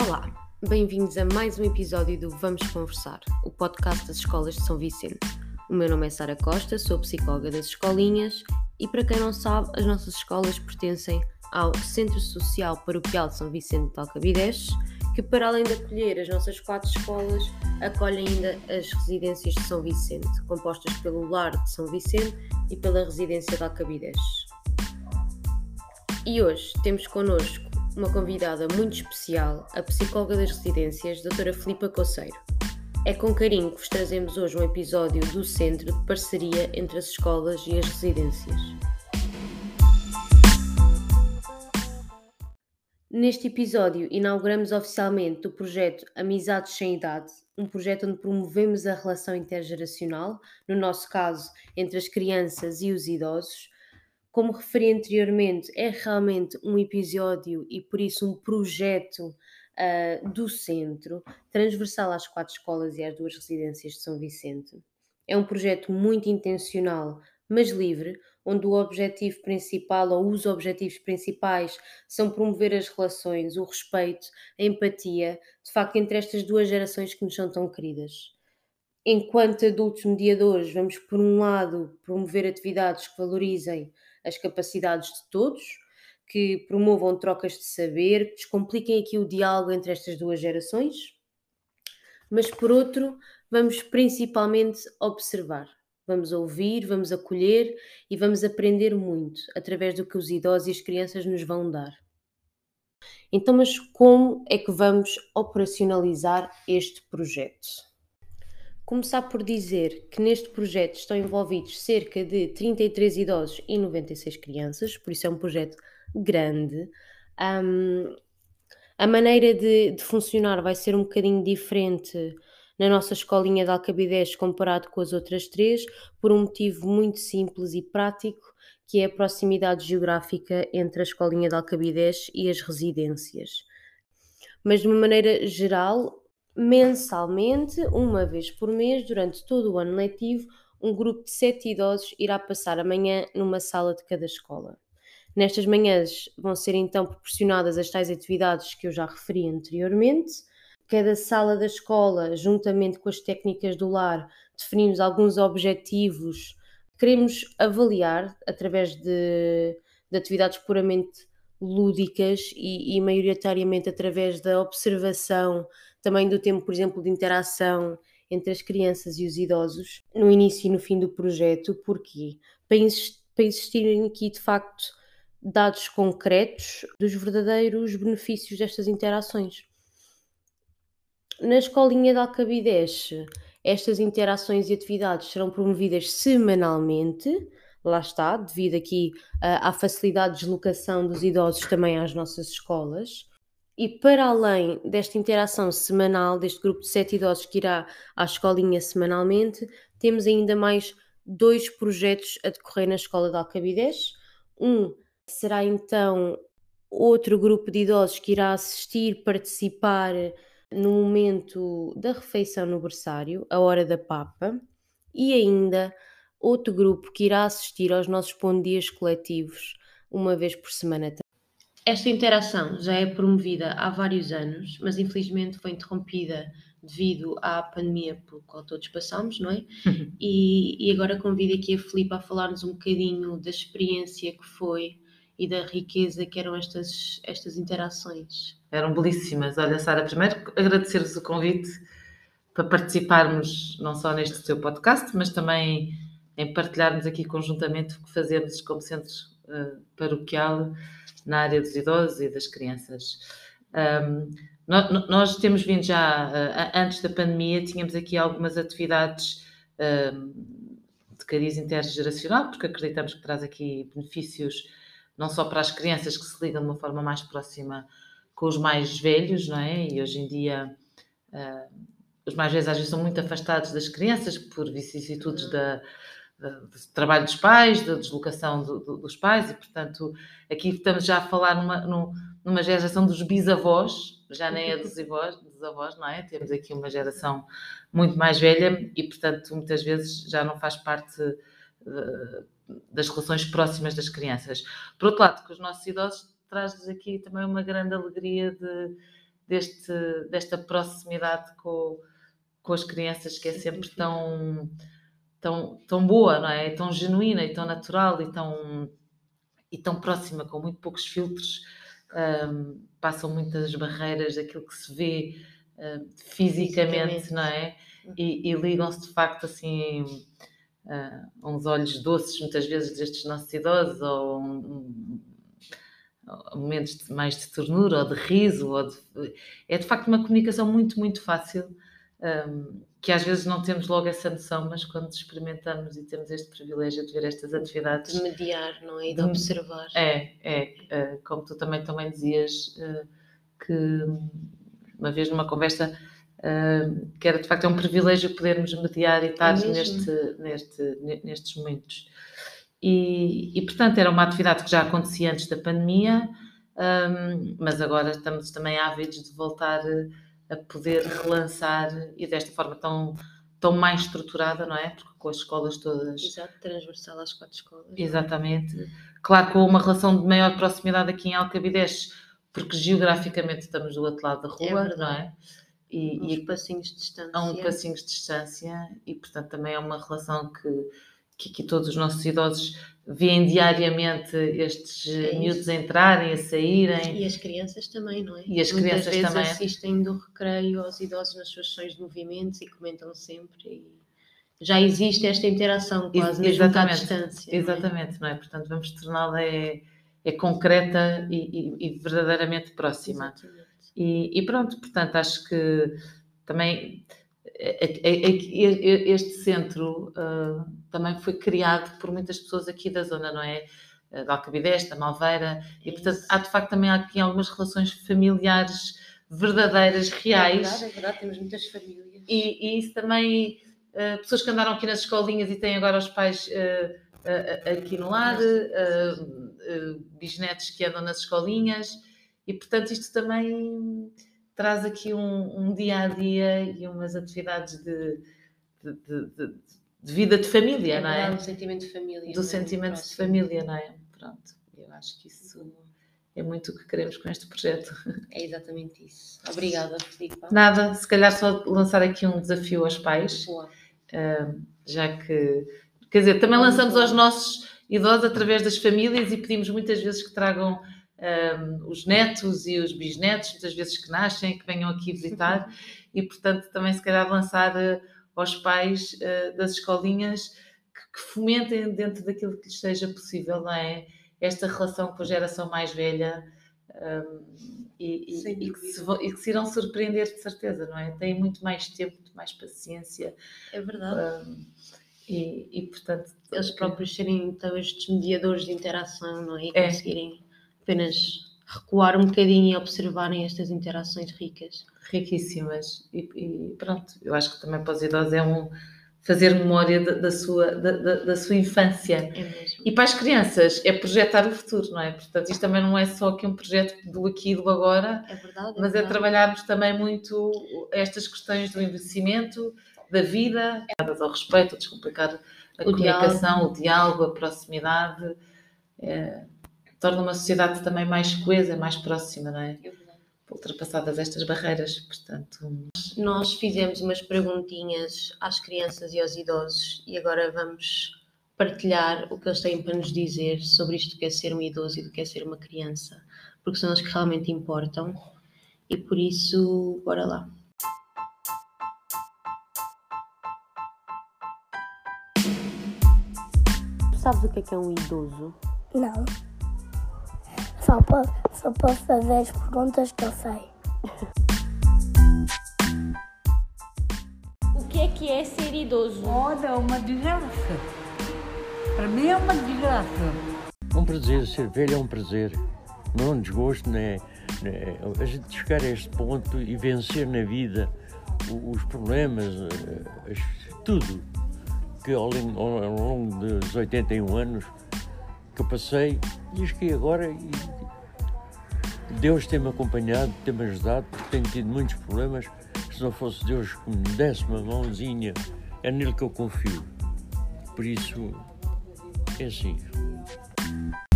Olá, bem-vindos a mais um episódio do Vamos Conversar, o podcast das escolas de São Vicente. O meu nome é Sara Costa, sou psicóloga das escolinhas e, para quem não sabe, as nossas escolas pertencem ao Centro Social Paroquial de São Vicente de Alcabidez, que, para além de acolher as nossas quatro escolas, acolhe ainda as residências de São Vicente, compostas pelo Lar de São Vicente e pela Residência de Alcabidez. E hoje temos connosco uma convidada muito especial, a psicóloga das residências, doutora Filipa Coceiro. É com carinho que vos trazemos hoje um episódio do Centro de Parceria entre as escolas e as residências. Neste episódio, inauguramos oficialmente o projeto Amizades Sem Idade, um projeto onde promovemos a relação intergeracional, no nosso caso, entre as crianças e os idosos, como referi anteriormente, é realmente um episódio e por isso um projeto uh, do centro, transversal às quatro escolas e às duas residências de São Vicente. É um projeto muito intencional, mas livre, onde o objetivo principal ou os objetivos principais são promover as relações, o respeito, a empatia, de facto, entre estas duas gerações que nos são tão queridas. Enquanto adultos mediadores, vamos, por um lado, promover atividades que valorizem as capacidades de todos, que promovam trocas de saber, que descompliquem aqui o diálogo entre estas duas gerações. Mas por outro, vamos principalmente observar, vamos ouvir, vamos acolher e vamos aprender muito através do que os idosos e as crianças nos vão dar. Então, mas como é que vamos operacionalizar este projeto? Começar por dizer que neste projeto estão envolvidos cerca de 33 idosos e 96 crianças, por isso é um projeto grande. Um, a maneira de, de, funcionar vai ser um bocadinho diferente na nossa escolinha de Alcabidez comparado com as outras três, por um motivo muito simples e prático, que é a proximidade geográfica entre a escolinha de Alcabidez e as residências. Mas de uma maneira geral, mensalmente, uma vez por mês, durante todo o ano letivo, um grupo de sete idosos irá passar a manhã numa sala de cada escola. Nestas manhãs vão ser então proporcionadas as tais atividades que eu já referi anteriormente. Cada sala da escola, juntamente com as técnicas do lar, definimos alguns objetivos que queremos avaliar através de, de atividades puramente lúdicas e, e maioritariamente através da observação também do tempo, por exemplo, de interação entre as crianças e os idosos no início e no fim do projeto. Porquê? Para, para existirem aqui, de facto, dados concretos dos verdadeiros benefícios destas interações. Na escolinha de Alcabidez, estas interações e atividades serão promovidas semanalmente, lá está, devido aqui uh, à facilidade de deslocação dos idosos também às nossas escolas. E para além desta interação semanal, deste grupo de sete idosos que irá à escolinha semanalmente, temos ainda mais dois projetos a decorrer na Escola de Alcabidez. Um será então outro grupo de idosos que irá assistir, participar no momento da refeição no berçário, a hora da papa, e ainda outro grupo que irá assistir aos nossos bom dias coletivos uma vez por semana esta interação já é promovida há vários anos, mas infelizmente foi interrompida devido à pandemia pelo qual todos passamos, não é? Uhum. E, e, agora convido aqui a Filipe a falar-nos um bocadinho da experiência que foi e da riqueza que eram estas, estas interações. Eram belíssimas. Olha, Sara, primeiro agradecer-vos o convite para participarmos não só neste seu podcast, mas também em partilharmos aqui conjuntamente o que fazemos como centro uh, paroquial na área dos idosos e das crianças. Um, nós temos vindo já, uh, antes da pandemia, tínhamos aqui algumas atividades de cariz intergeracional, porque acreditamos que traz aqui benefícios não só para as crianças que se ligam de uma forma mais próxima com os mais velhos, não é? E hoje em dia os mais velhos às vezes são muito afastados das crianças por vicissitudes da, do trabalho dos pais, da deslocação do, do, dos pais, e portanto aqui estamos já a falar numa, numa geração dos bisavós, já nem é dos avós, dos avós, não é? Temos aqui uma geração muito mais velha e portanto muitas vezes já não faz parte uh, das relações próximas das crianças. Por outro lado, que os nossos idosos traz-lhes aqui também uma grande alegria de deste, desta proximidade com, com as crianças que é sempre tão, tão, tão boa, não é? Tão genuína e tão natural e tão, e tão próxima, com muito poucos filtros, um, passam muitas barreiras daquilo que se vê uh, fisicamente, fisicamente, não é? E, e ligam-se de facto assim uh, uns olhos doces, muitas vezes destes nossos idosos, ou um, momentos de, mais de ternura ou de riso. Ou de, é de facto uma comunicação muito, muito fácil, um, que às vezes não temos logo essa noção, mas quando experimentamos e temos este privilégio de ver estas atividades. De mediar, não é? E de, de observar. É, é. Uh, como tu também, também dizias, uh, que uma vez numa conversa. Uh, que era de facto é um privilégio podermos mediar e estar é neste, neste, nestes momentos. E, e, portanto, era uma atividade que já acontecia antes da pandemia, um, mas agora estamos também ávidos de voltar a poder relançar e desta forma tão, tão mais estruturada, não é? Porque com as escolas todas. Exato, transversal às quatro escolas. Exatamente. Claro, com uma relação de maior proximidade aqui em Alcabidez, porque geograficamente estamos do outro lado da rua, é não é? E, uns e, passinhos de distância. Há um passinhos de distância e, portanto, também é uma relação que que aqui todos os nossos idosos veem diariamente estes é miúdos entrarem, a saírem. E as crianças também, não é? E as Muitas crianças também. assistem do recreio aos idosos nas suas sessões de movimentos e comentam sempre. E já existe esta interação quase, mesmo à distância. Exatamente, não é? Não é? Portanto, vamos torná-la é, é concreta e, e, e verdadeiramente próxima. E, e, pronto, portanto, acho que também este centro uh, também foi criado por muitas pessoas aqui da zona, não é? Ah, da Alcabidez, da Malveira, e portanto há de facto também aqui algumas relações familiares verdadeiras, reais. É verdade, é verdade, temos muitas famílias. E, e isso também, uh, pessoas que andaram aqui nas escolinhas e têm agora os pais uh, aqui no lar, bisnetos que andam nas escolinhas, e portanto isto também traz aqui um, um, dia a dia e umas atividades de, de, de, de vida de família, é não é? Do sentimento de família. Do é? sentimento de família, não é? Pronto, eu acho que isso é muito o que queremos com este projeto. É exatamente isso. Obrigada, Filipe. Nada, se calhar só lançar aqui um desafio aos pais, uh, já que, quer dizer, também lançamos aos nossos idosos através das famílias e pedimos muitas vezes que tragam um, os netos e os bisnetos, muitas vezes que nascem, que venham aqui visitar, e portanto também se calhar lançar uh, aos pais uh, das escolinhas que, que, fomentem dentro daquilo que lhes seja possível, não é? Esta relação com a geração mais velha um, e, e, e, que se, e, que se, irão surpreender de certeza, não é? Têm muito mais tempo, muito mais paciência. É verdade. Um, e, portanto eles próprios serem talvez estes mediadores de interação não é? e é. conseguirem apenas recuar um bocadinho e observarem estas interações ricas. Riquíssimas. E, e pronto, eu acho que também para os idosos é um fazer memória da, da sua, da, da, sua infância. É mesmo. E para as crianças é projetar o futuro, não é? Portanto, isto também não é só aqui um projeto do aqui e do agora, é verdade, é mas é verdade. é trabalharmos também muito estas questões do envelhecimento, da vida, ao respeito, a descomplicar a o comunicação, diálogo. o diálogo, a proximidade. É, torna uma sociedade também mais coesa, mais próxima, não é? Ultrapassadas estas barreiras, portanto. Nós fizemos umas perguntinhas às crianças e aos idosos e agora vamos partilhar o que eles têm para nos dizer sobre isto que é ser um idoso e do que é ser uma criança, porque são eles que realmente importam e por isso, bora lá. Tu sabes o que é que é um idoso? Não. Só posso, só posso fazer as perguntas que eu sei. o que é que é ser idoso? Olha, é uma desgraça. Para mim é uma desgraça. É um prazer, ser velho é um prazer. Não é um desgosto, né? A gente chegar a este ponto e vencer na vida os problemas, eh, tudo que ao longo dos 81 anos que eu passei, e que agora e Deus tem-me acompanhado, tem-me ajudado, porque tenho tido muitos problemas. Se não fosse Deus que me desse uma mãozinha, é nele que eu confio. Por isso, é assim.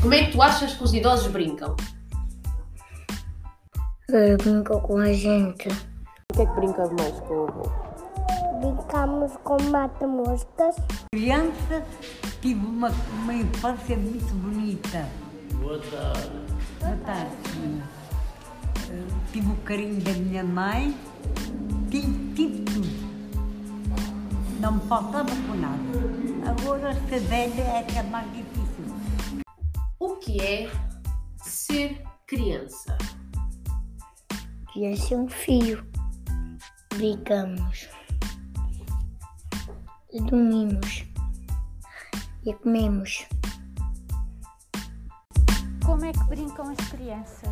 Como é que tu achas que os idosos brincam? eh, brinca com a gente. O que é que brincas mais com o avô? Brincamos com mata-moscas. Criança, tive uma, uma infância muito bonita. Boa tarde. Boa tarde, senhora. Eh, Tive o carinho da minha mãe, tive, tive tudo. Não me faltava com nada. Agora, ser velha é que é mais difícil. O que é ser criança? Criança é um fio. Brincamos. Dormimos. E comemos. Como é que brincam as crianças?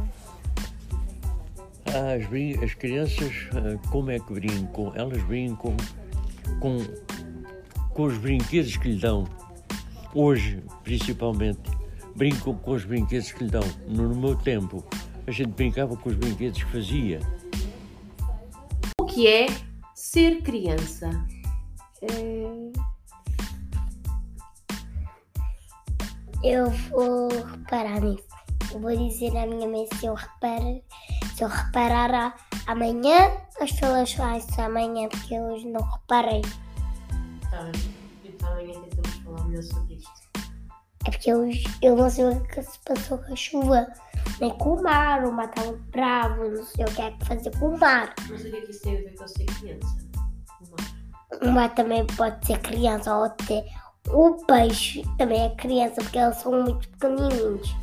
Ah, As, as crianças, ah, como é que brincam? Elas brincam com, com os brinquedos que lhe dão. Hoje, principalmente, brincam com os brinquedos que lhe dão. No, no meu tempo, a gente brincava com os brinquedos que fazia. O que é ser criança? Hum. Eu vou reparar nisso. Eu vou dizer à minha mãe se eu reparo, se eu reparar amanhã, as pessoas isso amanhã, porque eu hoje não reparei. Tá bem. Então amanhã tentamos falar melhor sobre isto. É porque eu, eu não sei o que se passou com a chuva, nem com o mar. O mar estava bravo, não sei o que é que fazer com o mar. Mas o que é que isso tem a ver com ser criança? O mar. O mar também pode ser criança ou até o peixe também é criança, porque eles são muito pequenininhos.